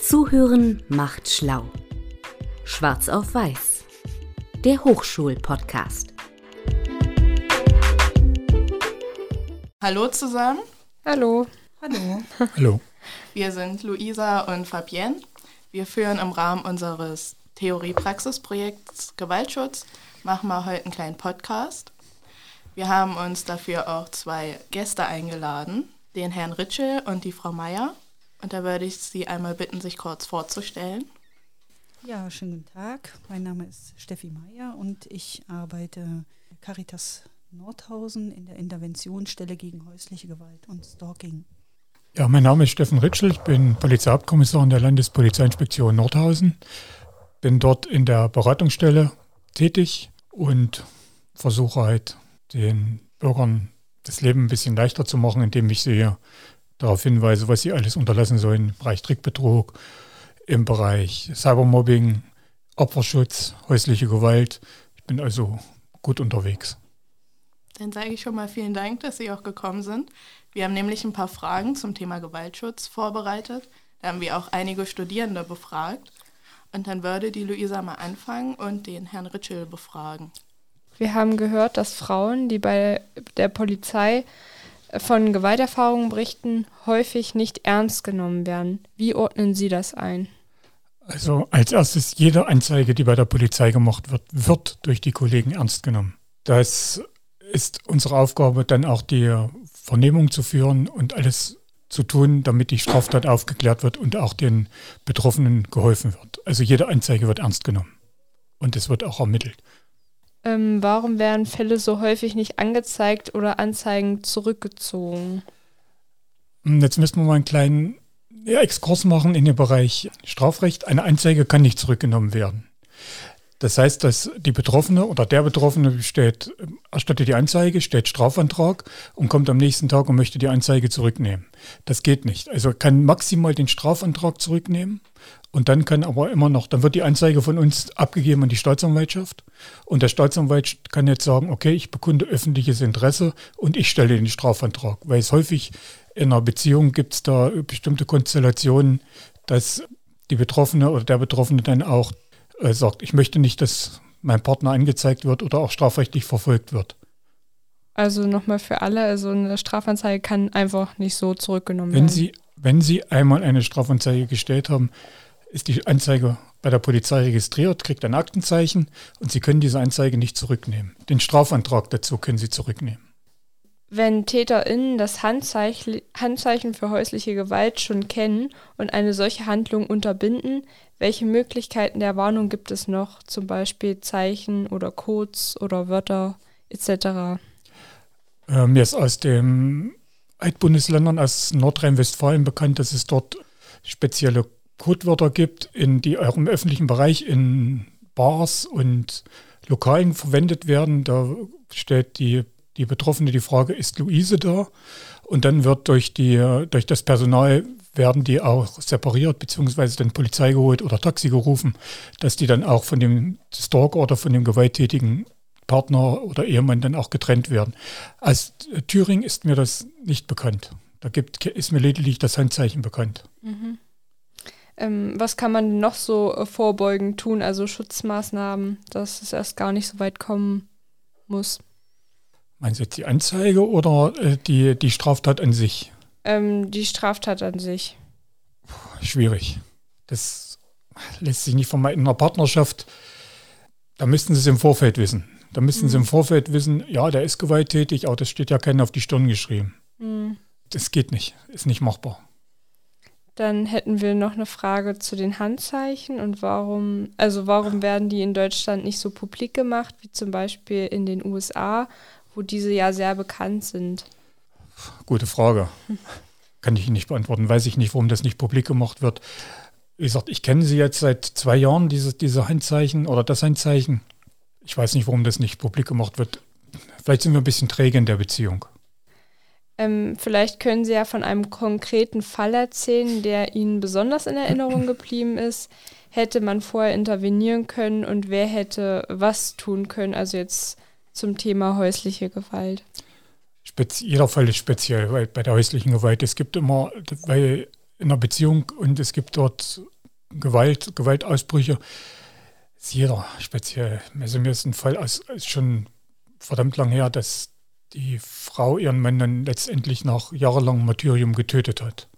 Zuhören macht schlau. Schwarz auf Weiß. Der Hochschul-Podcast. Hallo zusammen. Hallo. Hallo. Hallo. Wir sind Luisa und Fabienne. Wir führen im Rahmen unseres Theorie-Praxis-Projekts Gewaltschutz, machen wir heute einen kleinen Podcast. Wir haben uns dafür auch zwei Gäste eingeladen, den Herrn Ritschel und die Frau Meier. Und da würde ich Sie einmal bitten, sich kurz vorzustellen. Ja, schönen guten Tag. Mein Name ist Steffi Meier und ich arbeite Caritas Nordhausen in der Interventionsstelle gegen häusliche Gewalt und Stalking. Ja, mein Name ist Steffen Ritschel, ich bin Polizeihauptkommissar in der Landespolizeiinspektion Nordhausen. Bin dort in der Beratungsstelle tätig und versuche halt den Bürgern das Leben ein bisschen leichter zu machen, indem ich sie darauf hinweise, was sie alles unterlassen sollen im Bereich Trickbetrug, im Bereich Cybermobbing, Opferschutz, häusliche Gewalt. Ich bin also gut unterwegs. Dann sage ich schon mal vielen Dank, dass Sie auch gekommen sind. Wir haben nämlich ein paar Fragen zum Thema Gewaltschutz vorbereitet. Da haben wir auch einige Studierende befragt. Und dann würde die Luisa mal anfangen und den Herrn Ritschel befragen. Wir haben gehört, dass Frauen, die bei der Polizei von Gewalterfahrungen berichten, häufig nicht ernst genommen werden. Wie ordnen Sie das ein? Also als erstes, jede Anzeige, die bei der Polizei gemacht wird, wird durch die Kollegen ernst genommen. Das ist unsere Aufgabe, dann auch die Vernehmung zu führen und alles zu tun, damit die Straftat aufgeklärt wird und auch den Betroffenen geholfen wird. Also jede Anzeige wird ernst genommen und es wird auch ermittelt. Ähm, warum werden Fälle so häufig nicht angezeigt oder Anzeigen zurückgezogen? Hm, jetzt müssen wir mal einen kleinen Exkurs machen in den Bereich Strafrecht. Eine Anzeige kann nicht zurückgenommen werden. Das heißt, dass die Betroffene oder der Betroffene stellt, erstattet die Anzeige, stellt Strafantrag und kommt am nächsten Tag und möchte die Anzeige zurücknehmen. Das geht nicht. Also kann maximal den Strafantrag zurücknehmen und dann kann aber immer noch, dann wird die Anzeige von uns abgegeben an die Staatsanwaltschaft und der Staatsanwalt kann jetzt sagen, okay, ich bekunde öffentliches Interesse und ich stelle den Strafantrag, weil es häufig in einer Beziehung gibt es da bestimmte Konstellationen, dass die Betroffene oder der Betroffene dann auch äh, sagt, ich möchte nicht, dass mein Partner angezeigt wird oder auch strafrechtlich verfolgt wird. Also nochmal für alle, also eine Strafanzeige kann einfach nicht so zurückgenommen wenn werden. Sie, wenn Sie einmal eine Strafanzeige gestellt haben, ist die Anzeige bei der Polizei registriert, kriegt ein Aktenzeichen und Sie können diese Anzeige nicht zurücknehmen. Den Strafantrag dazu können Sie zurücknehmen. Wenn TäterInnen das Handzeichen, für häusliche Gewalt schon kennen und eine solche Handlung unterbinden, welche Möglichkeiten der Warnung gibt es noch, zum Beispiel Zeichen oder Codes oder Wörter etc.? Äh, mir ist aus den Altbundesländern, aus Nordrhein-Westfalen bekannt, dass es dort spezielle Codewörter gibt, in die auch im öffentlichen Bereich in Bars und Lokalen verwendet werden. Da stellt die die Betroffene die Frage, ist Luise da? Und dann wird durch, die, durch das Personal werden die auch separiert, beziehungsweise dann Polizei geholt oder Taxi gerufen, dass die dann auch von dem Stalker oder von dem gewalttätigen Partner oder Ehemann dann auch getrennt werden. Als Thüringen ist mir das nicht bekannt. Da gibt, ist mir lediglich das Handzeichen bekannt. Mhm. Ähm, was kann man noch so äh, vorbeugend tun, also Schutzmaßnahmen, dass es erst gar nicht so weit kommen muss? Meinen Sie jetzt die Anzeige oder äh, die, die Straftat an sich? Ähm, die Straftat an sich. Puh, schwierig. Das lässt sich nicht vermeiden. In einer Partnerschaft, da müssten Sie es im Vorfeld wissen. Da müssten mhm. Sie im Vorfeld wissen, ja, der ist gewalttätig, aber das steht ja keiner auf die Stirn geschrieben. Mhm. Das geht nicht, ist nicht machbar. Dann hätten wir noch eine Frage zu den Handzeichen und warum, also warum werden die in Deutschland nicht so publik gemacht, wie zum Beispiel in den USA wo diese ja sehr bekannt sind? Gute Frage. Kann ich Ihnen nicht beantworten. Weiß ich nicht, warum das nicht publik gemacht wird. Wie gesagt, ich kenne sie jetzt seit zwei Jahren, diese, diese Handzeichen oder das Handzeichen. Ich weiß nicht, warum das nicht publik gemacht wird. Vielleicht sind wir ein bisschen träge in der Beziehung. Ähm, vielleicht können Sie ja von einem konkreten Fall erzählen, der Ihnen besonders in Erinnerung geblieben ist. Hätte man vorher intervenieren können und wer hätte was tun können? Also jetzt zum Thema häusliche Gewalt? Spez jeder Fall ist speziell, weil bei der häuslichen Gewalt, es gibt immer, weil in einer Beziehung und es gibt dort Gewalt, Gewaltausbrüche, ist jeder speziell. Also mir ist ein Fall aus, ist schon verdammt lang her, dass die Frau ihren Mann dann letztendlich nach jahrelangem Martyrium getötet hat.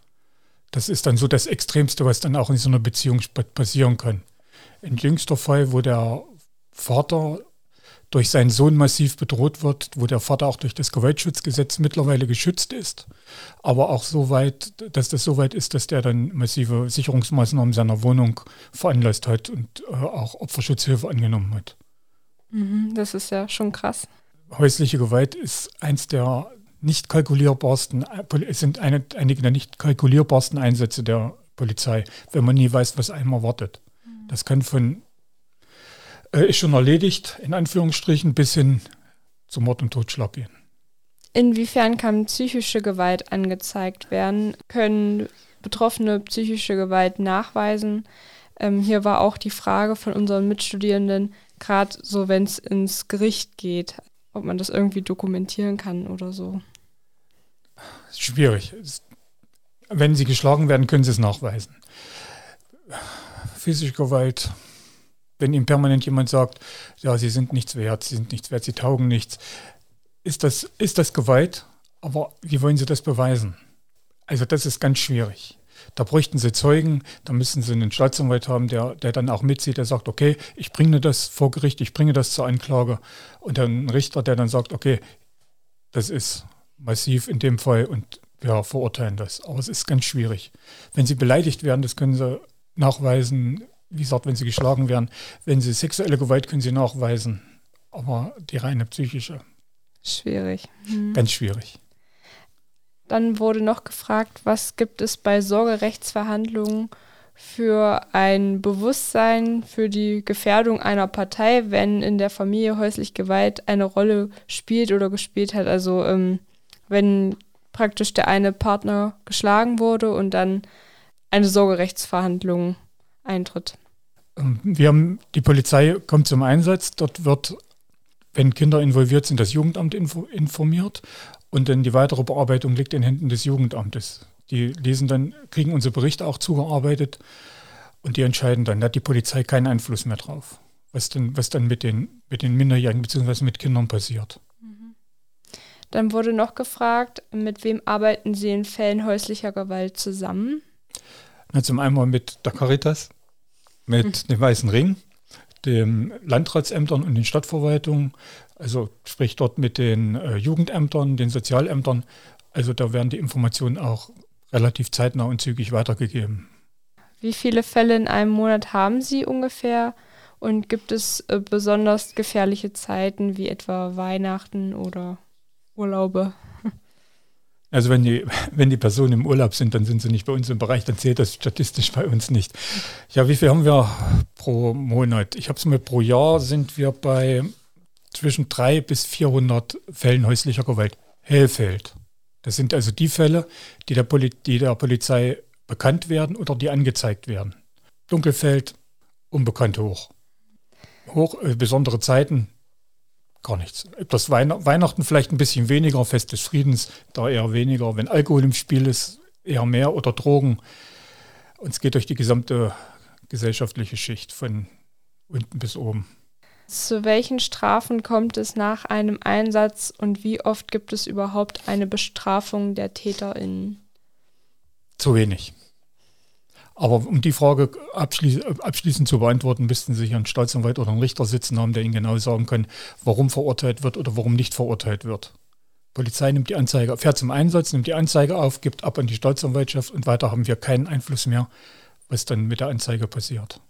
Das ist dann so das Extremste, was dann auch in so einer Beziehung passieren kann. Ein jüngster Fall, wo der Vater durch seinen Sohn massiv bedroht wird, wo der Vater auch durch das Gewaltschutzgesetz mittlerweile geschützt ist, aber auch so weit, dass das so weit ist, dass der dann massive Sicherungsmaßnahmen seiner Wohnung veranlasst hat und äh, auch Opferschutzhilfe angenommen hat. Mhm, das ist ja schon krass. Häusliche Gewalt ist eins der nicht kalkulierbarsten, es sind eine, einige der nicht kalkulierbarsten Einsätze der Polizei, wenn man nie weiß, was einem erwartet. Mhm. Das kann von äh, ist schon erledigt, in Anführungsstrichen, bis hin zum Mord und Totschlag gehen. Inwiefern kann psychische Gewalt angezeigt werden? Können Betroffene psychische Gewalt nachweisen? Ähm, hier war auch die Frage von unseren Mitstudierenden, gerade so, wenn es ins Gericht geht, ob man das irgendwie dokumentieren kann oder so. Schwierig. Wenn sie geschlagen werden, können sie es nachweisen. Physische Gewalt, wenn ihm permanent jemand sagt, ja, sie sind nichts wert, sie sind nichts wert, sie taugen nichts, ist das, ist das Gewalt, aber wie wollen sie das beweisen? Also das ist ganz schwierig. Da bräuchten sie Zeugen, da müssen sie einen Staatsanwalt haben, der, der dann auch mitzieht, der sagt, okay, ich bringe das vor Gericht, ich bringe das zur Anklage. Und dann ein Richter, der dann sagt, okay, das ist massiv in dem Fall und wir verurteilen das. Aber es ist ganz schwierig. Wenn sie beleidigt werden, das können sie nachweisen, wie gesagt, wenn sie geschlagen werden. Wenn sie sexuelle Gewalt können sie nachweisen, aber die reine psychische. Schwierig. Mhm. Ganz schwierig. Dann wurde noch gefragt, was gibt es bei Sorgerechtsverhandlungen für ein Bewusstsein für die Gefährdung einer Partei, wenn in der Familie häuslich Gewalt eine Rolle spielt oder gespielt hat. Also ähm, wenn praktisch der eine Partner geschlagen wurde und dann eine Sorgerechtsverhandlung eintritt. Ähm, wir haben, die Polizei kommt zum Einsatz. Dort wird, wenn Kinder involviert sind, das Jugendamt informiert. Und dann die weitere Bearbeitung liegt in Händen des Jugendamtes. Die lesen dann, kriegen unsere Berichte auch zugearbeitet und die entscheiden dann. Da hat die Polizei keinen Einfluss mehr drauf, was dann, was dann mit, den, mit den Minderjährigen bzw. mit Kindern passiert. Mhm. Dann wurde noch gefragt, mit wem arbeiten Sie in Fällen häuslicher Gewalt zusammen? Na, zum einen mit der Caritas, mit dem Weißen Ring, den Landratsämtern und den Stadtverwaltungen, also sprich dort mit den äh, Jugendämtern, den Sozialämtern. Also da werden die Informationen auch relativ zeitnah und zügig weitergegeben. Wie viele Fälle in einem Monat haben Sie ungefähr? Und gibt es äh, besonders gefährliche Zeiten wie etwa Weihnachten oder Urlaube? Also wenn die, wenn die Personen im Urlaub sind, dann sind sie nicht bei uns im Bereich, dann zählt das statistisch bei uns nicht. Ja, wie viel haben wir pro Monat? Ich habe es mal pro Jahr sind wir bei zwischen 300 bis 400 Fällen häuslicher Gewalt. Hellfeld. Das sind also die Fälle, die der, Poli die der Polizei bekannt werden oder die angezeigt werden. Dunkelfeld, unbekannt hoch. Hoch, äh, besondere Zeiten, Gar nichts. Das Weihn Weihnachten vielleicht ein bisschen weniger, Fest des Friedens da eher weniger. Wenn Alkohol im Spiel ist, eher mehr oder Drogen. Und es geht durch die gesamte gesellschaftliche Schicht von unten bis oben. Zu welchen Strafen kommt es nach einem Einsatz und wie oft gibt es überhaupt eine Bestrafung der TäterInnen? Zu wenig. Aber um die Frage abschließ abschließend zu beantworten, müssten Sie hier einen Staatsanwalt oder einen Richter sitzen haben, der Ihnen genau sagen kann, warum verurteilt wird oder warum nicht verurteilt wird. Polizei nimmt die Anzeige, fährt zum Einsatz, nimmt die Anzeige auf, gibt ab an die Staatsanwaltschaft und weiter haben wir keinen Einfluss mehr, was dann mit der Anzeige passiert.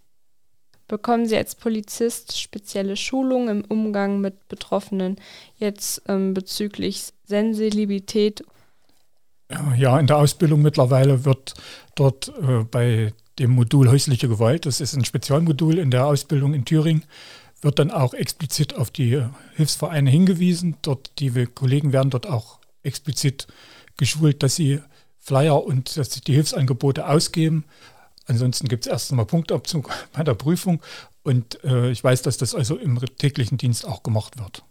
Bekommen Sie als Polizist spezielle Schulungen im Umgang mit Betroffenen jetzt ähm, bezüglich Sensibilität ja, in der Ausbildung mittlerweile wird dort äh, bei dem Modul häusliche Gewalt, das ist ein Spezialmodul in der Ausbildung in Thüringen, wird dann auch explizit auf die Hilfsvereine hingewiesen. Dort, die Kollegen werden dort auch explizit geschult, dass sie Flyer und dass sie die Hilfsangebote ausgeben. Ansonsten gibt es erst einmal Punktabzug bei der Prüfung. Und äh, ich weiß, dass das also im täglichen Dienst auch gemacht wird.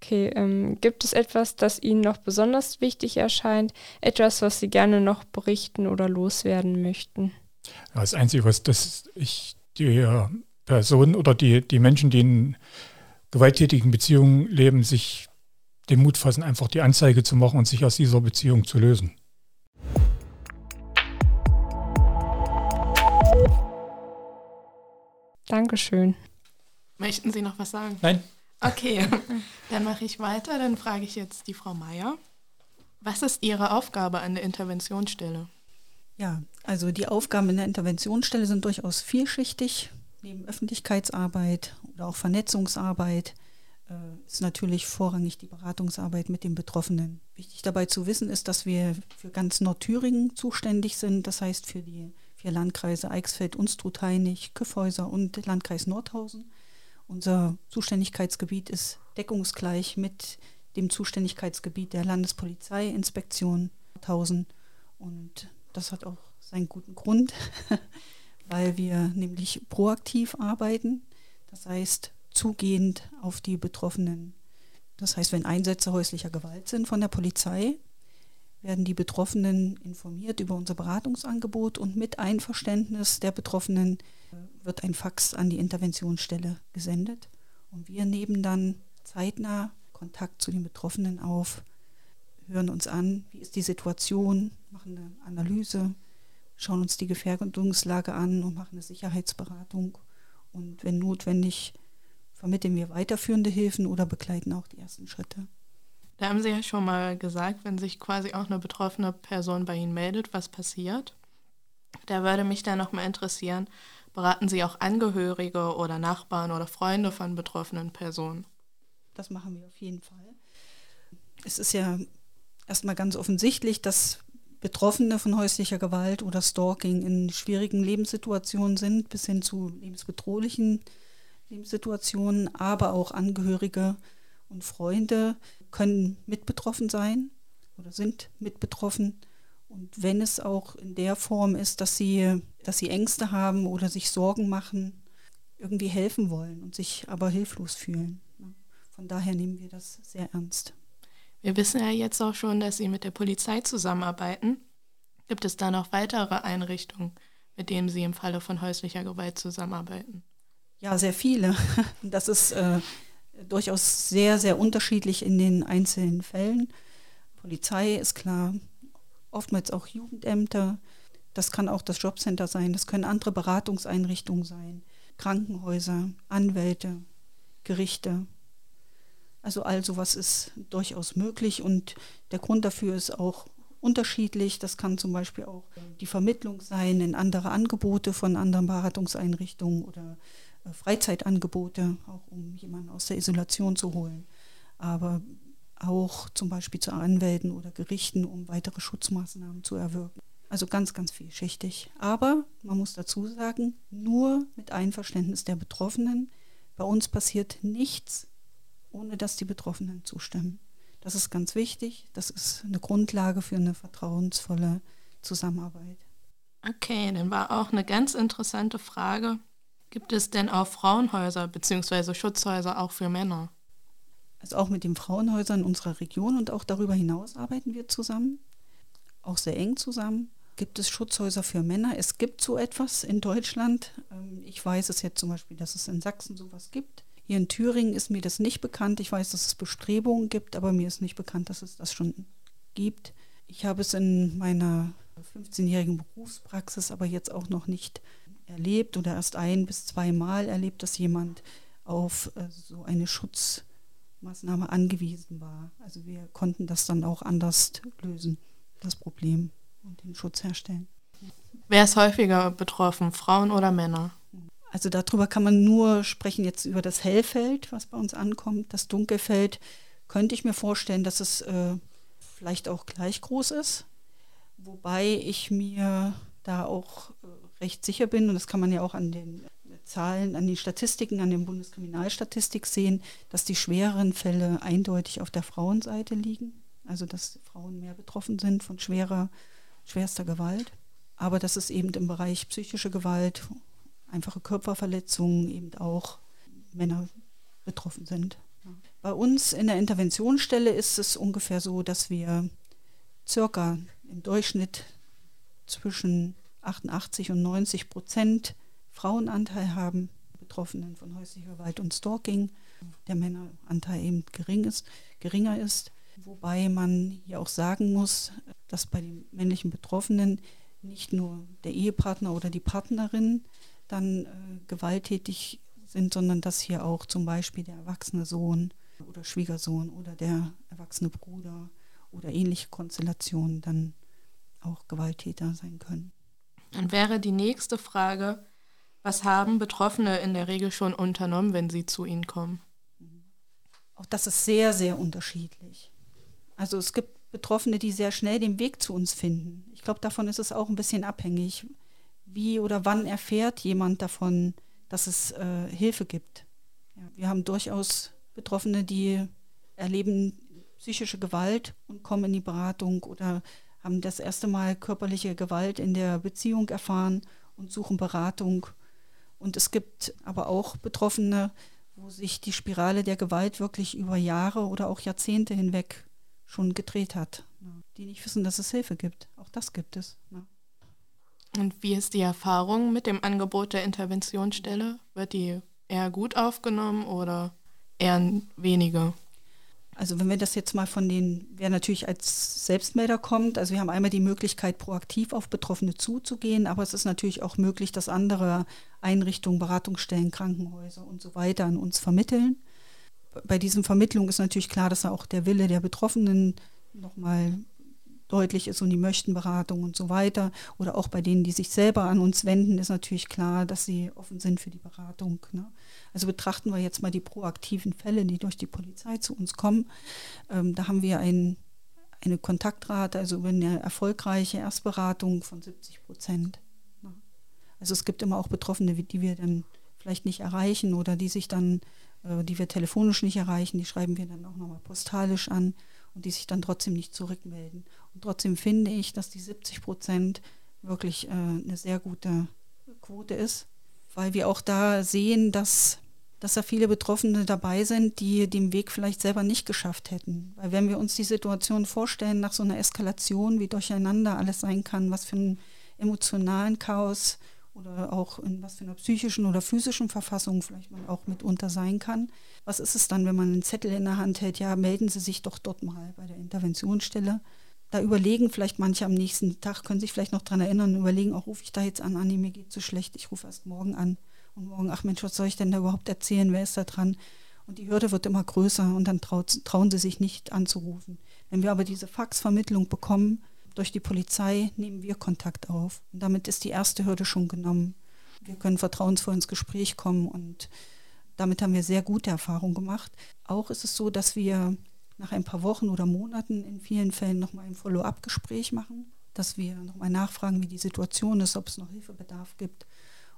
Okay, ähm, gibt es etwas, das Ihnen noch besonders wichtig erscheint? Etwas, was Sie gerne noch berichten oder loswerden möchten? Das Einzige, was das ich die Personen oder die, die Menschen, die in gewalttätigen Beziehungen leben, sich den Mut fassen, einfach die Anzeige zu machen und sich aus dieser Beziehung zu lösen. Dankeschön. Möchten Sie noch was sagen? Nein. Okay, dann mache ich weiter. Dann frage ich jetzt die Frau Meier. Was ist Ihre Aufgabe an der Interventionsstelle? Ja, also die Aufgaben in der Interventionsstelle sind durchaus vielschichtig. Neben Öffentlichkeitsarbeit oder auch Vernetzungsarbeit äh, ist natürlich vorrangig die Beratungsarbeit mit den Betroffenen. Wichtig dabei zu wissen ist, dass wir für ganz Nordthüringen zuständig sind, das heißt für die vier Landkreise Eichsfeld, Unstrut-Hainich, Küffhäuser und Landkreis Nordhausen. Unser Zuständigkeitsgebiet ist deckungsgleich mit dem Zuständigkeitsgebiet der Landespolizeiinspektion Nordhausen und das hat auch seinen guten Grund, weil wir nämlich proaktiv arbeiten, das heißt zugehend auf die Betroffenen. Das heißt, wenn Einsätze häuslicher Gewalt sind von der Polizei, werden die Betroffenen informiert über unser Beratungsangebot und mit Einverständnis der Betroffenen äh, wird ein Fax an die Interventionsstelle gesendet. Und wir nehmen dann zeitnah Kontakt zu den Betroffenen auf, hören uns an, wie ist die Situation, machen eine Analyse, schauen uns die Gefährdungslage an und machen eine Sicherheitsberatung. Und wenn notwendig, vermitteln wir weiterführende Hilfen oder begleiten auch die ersten Schritte. Da haben Sie ja schon mal gesagt, wenn sich quasi auch eine betroffene Person bei Ihnen meldet, was passiert. Da würde mich dann nochmal interessieren, beraten Sie auch Angehörige oder Nachbarn oder Freunde von betroffenen Personen? Das machen wir auf jeden Fall. Es ist ja erstmal ganz offensichtlich, dass Betroffene von häuslicher Gewalt oder Stalking in schwierigen Lebenssituationen sind, bis hin zu lebensbedrohlichen Lebenssituationen, aber auch Angehörige und Freunde können mit betroffen sein oder sind mit betroffen. Und wenn es auch in der Form ist, dass sie, dass sie Ängste haben oder sich Sorgen machen, irgendwie helfen wollen und sich aber hilflos fühlen. Von daher nehmen wir das sehr ernst. Wir wissen ja jetzt auch schon, dass Sie mit der Polizei zusammenarbeiten. Gibt es da noch weitere Einrichtungen, mit denen Sie im Falle von häuslicher Gewalt zusammenarbeiten? Ja, sehr viele. Das ist äh, durchaus sehr, sehr unterschiedlich in den einzelnen Fällen. Polizei ist klar, oftmals auch Jugendämter. Das kann auch das Jobcenter sein, das können andere Beratungseinrichtungen sein, Krankenhäuser, Anwälte, Gerichte. Also all sowas ist durchaus möglich und der Grund dafür ist auch unterschiedlich. Das kann zum Beispiel auch die Vermittlung sein in andere Angebote von anderen Beratungseinrichtungen oder Freizeitangebote, auch um jemanden aus der Isolation zu holen. Aber auch zum Beispiel zu Anwälten oder Gerichten, um weitere Schutzmaßnahmen zu erwirken. Also ganz, ganz vielschichtig. Aber man muss dazu sagen, nur mit Einverständnis der Betroffenen. Bei uns passiert nichts, ohne dass die Betroffenen zustimmen. Das ist ganz wichtig. Das ist eine Grundlage für eine vertrauensvolle Zusammenarbeit. Okay, dann war auch eine ganz interessante Frage. Gibt es denn auch Frauenhäuser bzw. Schutzhäuser auch für Männer? Also auch mit den Frauenhäusern unserer Region und auch darüber hinaus arbeiten wir zusammen, auch sehr eng zusammen. Gibt es Schutzhäuser für Männer? Es gibt so etwas in Deutschland. Ähm, ich weiß es jetzt zum Beispiel, dass es in Sachsen sowas gibt. Hier in Thüringen ist mir das nicht bekannt. Ich weiß, dass es Bestrebungen gibt, aber mir ist nicht bekannt, dass es das schon gibt. Ich habe es in meiner 15-jährigen Berufspraxis aber jetzt auch noch nicht erlebt oder erst ein bis zweimal erlebt, dass jemand auf äh, so eine Schutzmaßnahme angewiesen war. Also wir konnten das dann auch anders lösen, das Problem und den Schutz herstellen. Wer ist häufiger betroffen, Frauen oder Männer? Also darüber kann man nur sprechen jetzt über das Hellfeld, was bei uns ankommt. Das Dunkelfeld könnte ich mir vorstellen, dass es äh, vielleicht auch gleich groß ist. Wobei ich mir da auch äh, recht sicher bin, und das kann man ja auch an den Zahlen, an den Statistiken, an der Bundeskriminalstatistik sehen, dass die schwereren Fälle eindeutig auf der Frauenseite liegen. Also dass Frauen mehr betroffen sind von schwerer, schwerster Gewalt. Aber dass es eben im Bereich psychische Gewalt einfache Körperverletzungen eben auch Männer betroffen sind. Bei uns in der Interventionsstelle ist es ungefähr so, dass wir circa im Durchschnitt zwischen 88 und 90 Prozent Frauenanteil haben, Betroffenen von häuslicher Gewalt und Stalking. Der Männeranteil eben gering ist, geringer ist. Wobei man hier auch sagen muss, dass bei den männlichen Betroffenen nicht nur der Ehepartner oder die Partnerin dann äh, gewalttätig sind, sondern dass hier auch zum Beispiel der erwachsene Sohn oder Schwiegersohn oder der erwachsene Bruder oder ähnliche Konstellationen dann auch Gewalttäter sein können. Dann wäre die nächste Frage, was haben Betroffene in der Regel schon unternommen, wenn sie zu Ihnen kommen? Auch das ist sehr, sehr unterschiedlich. Also es gibt Betroffene, die sehr schnell den Weg zu uns finden. Ich glaube, davon ist es auch ein bisschen abhängig. Wie oder wann erfährt jemand davon, dass es äh, Hilfe gibt? Ja, wir haben durchaus Betroffene, die erleben psychische Gewalt und kommen in die Beratung oder haben das erste Mal körperliche Gewalt in der Beziehung erfahren und suchen Beratung. Und es gibt aber auch Betroffene, wo sich die Spirale der Gewalt wirklich über Jahre oder auch Jahrzehnte hinweg schon gedreht hat, ne? die nicht wissen, dass es Hilfe gibt. Auch das gibt es. Ne? Und wie ist die Erfahrung mit dem Angebot der Interventionsstelle? Wird die eher gut aufgenommen oder eher weniger? Also wenn wir das jetzt mal von den, wer natürlich als Selbstmelder kommt, also wir haben einmal die Möglichkeit, proaktiv auf Betroffene zuzugehen, aber es ist natürlich auch möglich, dass andere Einrichtungen, Beratungsstellen, Krankenhäuser und so weiter an uns vermitteln. Bei diesen Vermittlungen ist natürlich klar, dass auch der Wille der Betroffenen nochmal deutlich ist und die möchten Beratung und so weiter. Oder auch bei denen, die sich selber an uns wenden, ist natürlich klar, dass sie offen sind für die Beratung. Ne? Also betrachten wir jetzt mal die proaktiven Fälle, die durch die Polizei zu uns kommen. Ähm, da haben wir ein, eine Kontaktrate, also eine erfolgreiche Erstberatung von 70 Prozent. Also es gibt immer auch Betroffene, die wir dann vielleicht nicht erreichen oder die sich dann, äh, die wir telefonisch nicht erreichen, die schreiben wir dann auch nochmal postalisch an und die sich dann trotzdem nicht zurückmelden. Und trotzdem finde ich, dass die 70 Prozent wirklich äh, eine sehr gute Quote ist, weil wir auch da sehen, dass, dass da viele Betroffene dabei sind, die den Weg vielleicht selber nicht geschafft hätten. Weil wenn wir uns die Situation vorstellen, nach so einer Eskalation, wie durcheinander alles sein kann, was für einen emotionalen Chaos oder auch in was für einer psychischen oder physischen Verfassung vielleicht man auch mitunter sein kann. Was ist es dann, wenn man einen Zettel in der Hand hält? Ja, melden Sie sich doch dort mal bei der Interventionsstelle. Da überlegen vielleicht manche am nächsten Tag, können sich vielleicht noch daran erinnern, überlegen, auch rufe ich da jetzt an, Anni, mir geht so schlecht, ich rufe erst morgen an. Und morgen, ach Mensch, was soll ich denn da überhaupt erzählen, wer ist da dran? Und die Hürde wird immer größer und dann traut, trauen sie sich nicht anzurufen. Wenn wir aber diese Faxvermittlung bekommen, durch die Polizei nehmen wir Kontakt auf. Und damit ist die erste Hürde schon genommen. Wir können vertrauensvoll ins Gespräch kommen und damit haben wir sehr gute Erfahrungen gemacht. Auch ist es so, dass wir nach ein paar Wochen oder Monaten in vielen Fällen nochmal ein Follow-up-Gespräch machen, dass wir nochmal nachfragen, wie die Situation ist, ob es noch Hilfebedarf gibt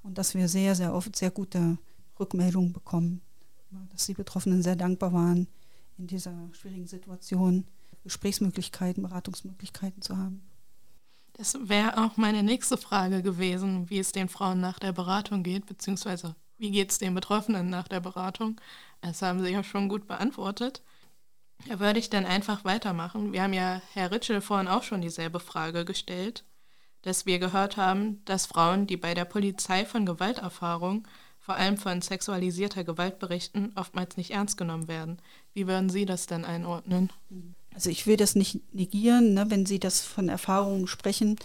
und dass wir sehr, sehr oft sehr gute Rückmeldungen bekommen, dass die Betroffenen sehr dankbar waren in dieser schwierigen Situation. Gesprächsmöglichkeiten, Beratungsmöglichkeiten zu haben. Das wäre auch meine nächste Frage gewesen, wie es den Frauen nach der Beratung geht, beziehungsweise wie geht es den Betroffenen nach der Beratung. Das haben Sie ja schon gut beantwortet. Da würde ich dann einfach weitermachen. Wir haben ja Herr Ritschel vorhin auch schon dieselbe Frage gestellt, dass wir gehört haben, dass Frauen, die bei der Polizei von Gewalterfahrung, vor allem von sexualisierter Gewalt berichten, oftmals nicht ernst genommen werden. Wie würden Sie das denn einordnen? Also ich will das nicht negieren, ne, wenn Sie das von Erfahrungen sprechen.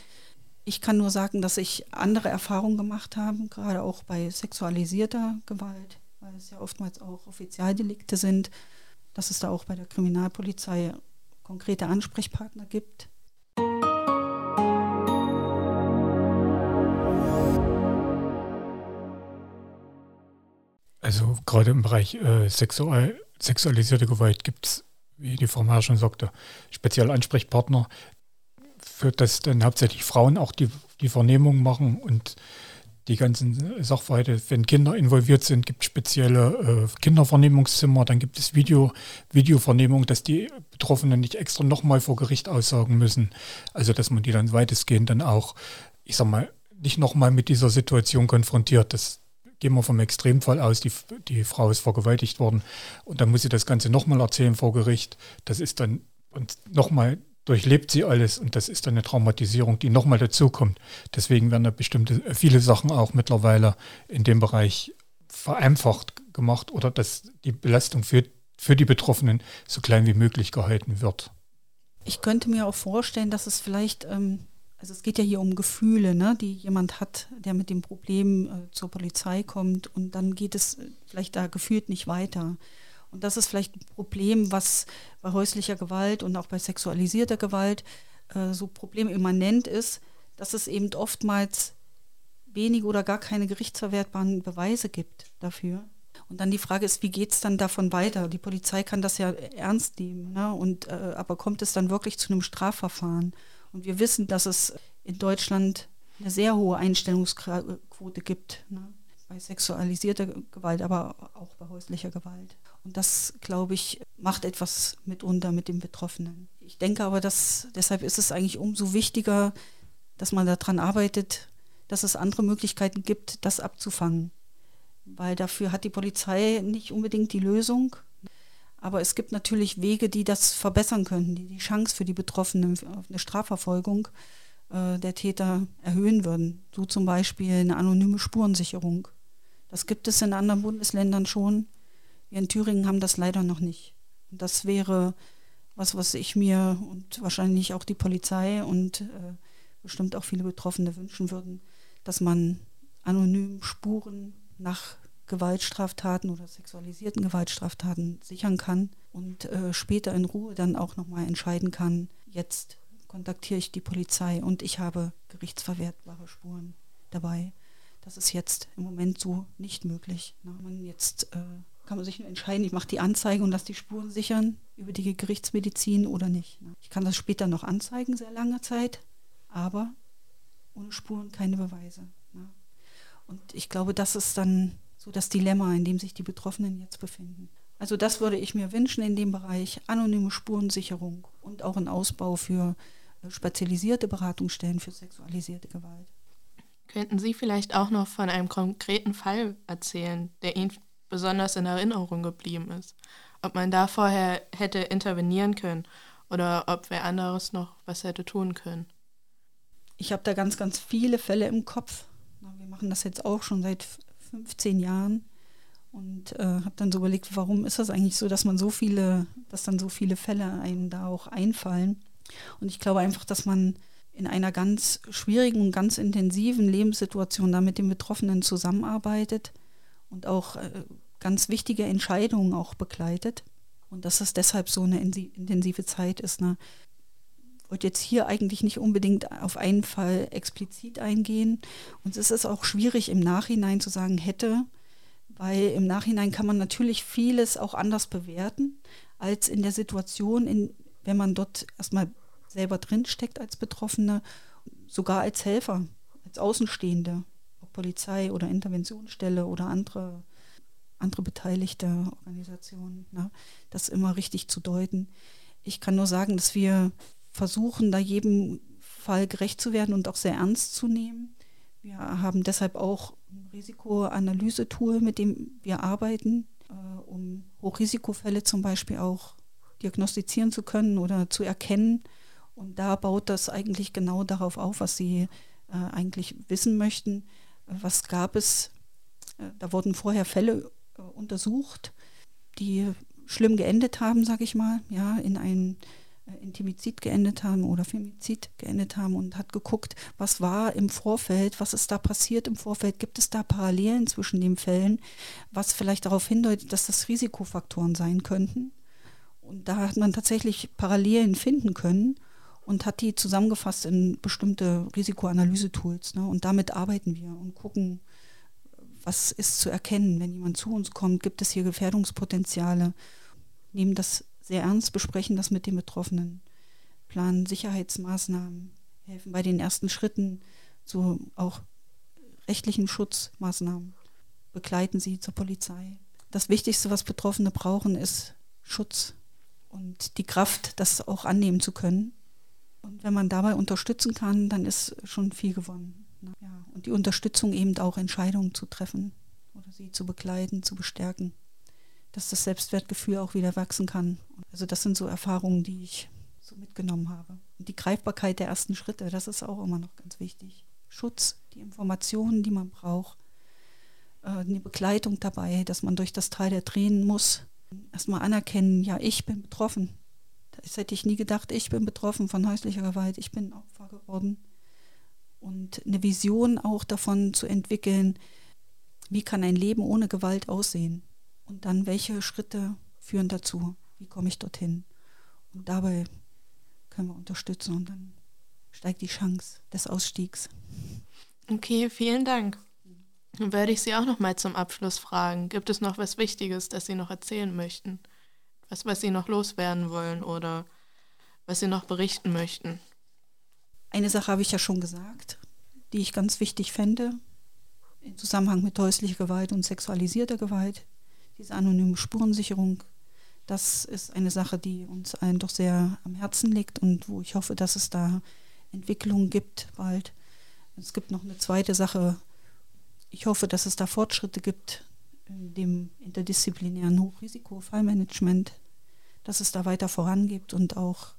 Ich kann nur sagen, dass ich andere Erfahrungen gemacht habe, gerade auch bei sexualisierter Gewalt, weil es ja oftmals auch Offizialdelikte sind, dass es da auch bei der Kriminalpolizei konkrete Ansprechpartner gibt. Also gerade im Bereich äh, sexual, sexualisierte Gewalt gibt es wie die Frau Mayer schon sagte, spezielle Ansprechpartner, für das dann hauptsächlich Frauen auch die, die Vernehmung machen und die ganzen Sachverhalte, wenn Kinder involviert sind, gibt es spezielle äh, Kindervernehmungszimmer, dann gibt es Video, Videovernehmung, dass die Betroffenen nicht extra nochmal vor Gericht aussagen müssen. Also dass man die dann weitestgehend dann auch, ich sag mal, nicht nochmal mit dieser Situation konfrontiert. Das gehen wir vom Extremfall aus, die, die Frau ist vergewaltigt worden und dann muss sie das Ganze nochmal erzählen vor Gericht. Das ist dann, und nochmal durchlebt sie alles und das ist eine Traumatisierung, die nochmal dazukommt. Deswegen werden da bestimmte, viele Sachen auch mittlerweile in dem Bereich vereinfacht gemacht oder dass die Belastung für, für die Betroffenen so klein wie möglich gehalten wird. Ich könnte mir auch vorstellen, dass es vielleicht, ähm, also es geht ja hier um Gefühle, ne, die jemand hat, der mit dem Problem äh, zur Polizei kommt und dann geht es äh, vielleicht da gefühlt nicht weiter. Und das ist vielleicht ein Problem, was bei häuslicher Gewalt und auch bei sexualisierter Gewalt äh, so problemimmanent ist, dass es eben oftmals wenige oder gar keine gerichtsverwertbaren Beweise gibt dafür. Und dann die Frage ist, wie geht es dann davon weiter? Die Polizei kann das ja ernst nehmen, ne? und, äh, aber kommt es dann wirklich zu einem Strafverfahren? Und wir wissen, dass es in Deutschland eine sehr hohe Einstellungsquote gibt, ne? Bei sexualisierter Gewalt, aber auch bei häuslicher Gewalt. Und das, glaube ich, macht etwas mitunter mit den Betroffenen. Ich denke aber, dass deshalb ist es eigentlich umso wichtiger, dass man daran arbeitet, dass es andere Möglichkeiten gibt, das abzufangen weil dafür hat die Polizei nicht unbedingt die Lösung. Aber es gibt natürlich Wege, die das verbessern könnten, die die Chance für die Betroffenen auf eine Strafverfolgung äh, der Täter erhöhen würden. So zum Beispiel eine anonyme Spurensicherung. Das gibt es in anderen Bundesländern schon. Wir in Thüringen haben das leider noch nicht. Und das wäre was, was ich mir und wahrscheinlich auch die Polizei und äh, bestimmt auch viele Betroffene wünschen würden, dass man anonym Spuren nach Gewaltstraftaten oder sexualisierten Gewaltstraftaten sichern kann und äh, später in Ruhe dann auch nochmal entscheiden kann, jetzt kontaktiere ich die Polizei und ich habe gerichtsverwertbare Spuren dabei. Das ist jetzt im Moment so nicht möglich. Na, man jetzt äh, kann man sich nur entscheiden, ich mache die Anzeige und lasse die Spuren sichern über die Gerichtsmedizin oder nicht. Ich kann das später noch anzeigen, sehr lange Zeit, aber ohne Spuren keine Beweise. Und ich glaube, das ist dann so das Dilemma, in dem sich die Betroffenen jetzt befinden. Also das würde ich mir wünschen in dem Bereich anonyme Spurensicherung und auch ein Ausbau für äh, spezialisierte Beratungsstellen für sexualisierte Gewalt. Könnten Sie vielleicht auch noch von einem konkreten Fall erzählen, der Ihnen besonders in Erinnerung geblieben ist? Ob man da vorher hätte intervenieren können oder ob wer anderes noch was hätte tun können? Ich habe da ganz, ganz viele Fälle im Kopf. Wir machen das jetzt auch schon seit 15 Jahren und äh, habe dann so überlegt, warum ist das eigentlich so, dass man so viele, dass dann so viele Fälle einem da auch einfallen. Und ich glaube einfach, dass man in einer ganz schwierigen und ganz intensiven Lebenssituation da mit den Betroffenen zusammenarbeitet und auch äh, ganz wichtige Entscheidungen auch begleitet. Und dass es deshalb so eine intensive Zeit ist. Ne? wollte jetzt hier eigentlich nicht unbedingt auf einen Fall explizit eingehen. Und es ist auch schwierig im Nachhinein zu sagen hätte, weil im Nachhinein kann man natürlich vieles auch anders bewerten als in der Situation, in, wenn man dort erstmal selber drinsteckt als Betroffene, sogar als Helfer, als Außenstehende, ob Polizei oder Interventionsstelle oder andere, andere beteiligte Organisationen, ne, das immer richtig zu deuten. Ich kann nur sagen, dass wir versuchen, da jedem Fall gerecht zu werden und auch sehr ernst zu nehmen. Wir haben deshalb auch ein Risikoanalyse-Tool, mit dem wir arbeiten, äh, um Hochrisikofälle zum Beispiel auch diagnostizieren zu können oder zu erkennen. Und da baut das eigentlich genau darauf auf, was Sie äh, eigentlich wissen möchten. Was gab es? Äh, da wurden vorher Fälle äh, untersucht, die schlimm geendet haben, sage ich mal, ja, in einen äh, Intimizid geendet haben oder Femizid geendet haben und hat geguckt, was war im Vorfeld, was ist da passiert im Vorfeld, gibt es da Parallelen zwischen den Fällen, was vielleicht darauf hindeutet, dass das Risikofaktoren sein könnten. Und da hat man tatsächlich Parallelen finden können und hat die zusammengefasst in bestimmte Risikoanalyse-Tools. Ne? Und damit arbeiten wir und gucken, was ist zu erkennen, wenn jemand zu uns kommt, gibt es hier Gefährdungspotenziale, nehmen das sehr ernst, besprechen das mit den Betroffenen, planen Sicherheitsmaßnahmen, helfen bei den ersten Schritten zu auch rechtlichen Schutzmaßnahmen, begleiten sie zur Polizei. Das Wichtigste, was Betroffene brauchen, ist Schutz und die Kraft, das auch annehmen zu können. Wenn man dabei unterstützen kann, dann ist schon viel gewonnen. Ja, und die Unterstützung eben auch Entscheidungen zu treffen sie zu begleiten, zu bestärken, dass das Selbstwertgefühl auch wieder wachsen kann. Also das sind so Erfahrungen, die ich so mitgenommen habe. Und die Greifbarkeit der ersten Schritte, das ist auch immer noch ganz wichtig. Schutz, die Informationen, die man braucht, äh, eine Begleitung dabei, dass man durch das Tal der Tränen muss. Erstmal anerkennen, ja, ich bin betroffen. Das hätte ich nie gedacht, ich bin betroffen von häuslicher Gewalt, ich bin Opfer geworden. Und eine Vision auch davon zu entwickeln, wie kann ein Leben ohne Gewalt aussehen? Und dann, welche Schritte führen dazu? Wie komme ich dorthin? Und dabei können wir unterstützen und dann steigt die Chance des Ausstiegs. Okay, vielen Dank. Dann würde ich Sie auch noch mal zum Abschluss fragen. Gibt es noch was Wichtiges, das Sie noch erzählen möchten? Was, was Sie noch loswerden wollen oder was Sie noch berichten möchten? Eine Sache habe ich ja schon gesagt, die ich ganz wichtig fände, im Zusammenhang mit häuslicher Gewalt und sexualisierter Gewalt, diese anonyme Spurensicherung. Das ist eine Sache, die uns allen doch sehr am Herzen liegt und wo ich hoffe, dass es da Entwicklungen gibt bald. Es gibt noch eine zweite Sache. Ich hoffe, dass es da Fortschritte gibt dem interdisziplinären Hochrisiko-Fallmanagement, dass es da weiter vorangeht und auch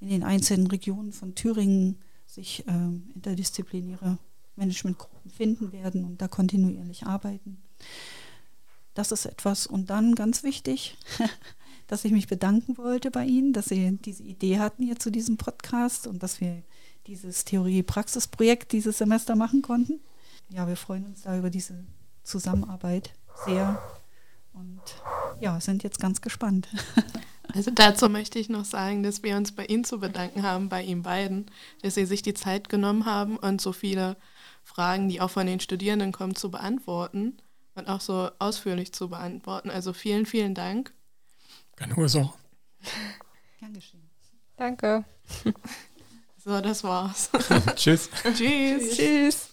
in den einzelnen Regionen von Thüringen sich äh, interdisziplinäre Managementgruppen finden werden und da kontinuierlich arbeiten. Das ist etwas. Und dann ganz wichtig, dass ich mich bedanken wollte bei Ihnen, dass Sie diese Idee hatten hier zu diesem Podcast und dass wir dieses Theorie-Praxis-Projekt dieses Semester machen konnten. Ja, wir freuen uns da über diese Zusammenarbeit sehr und ja, sind jetzt ganz gespannt. Also dazu möchte ich noch sagen, dass wir uns bei Ihnen zu bedanken haben, bei Ihnen beiden, dass Sie sich die Zeit genommen haben und so viele Fragen, die auch von den Studierenden kommen, zu beantworten und auch so ausführlich zu beantworten. Also vielen, vielen Dank. Keine Ursache. Gern geschehen. Danke. So, das war's. Tschüss. Tschüss. Tschüss.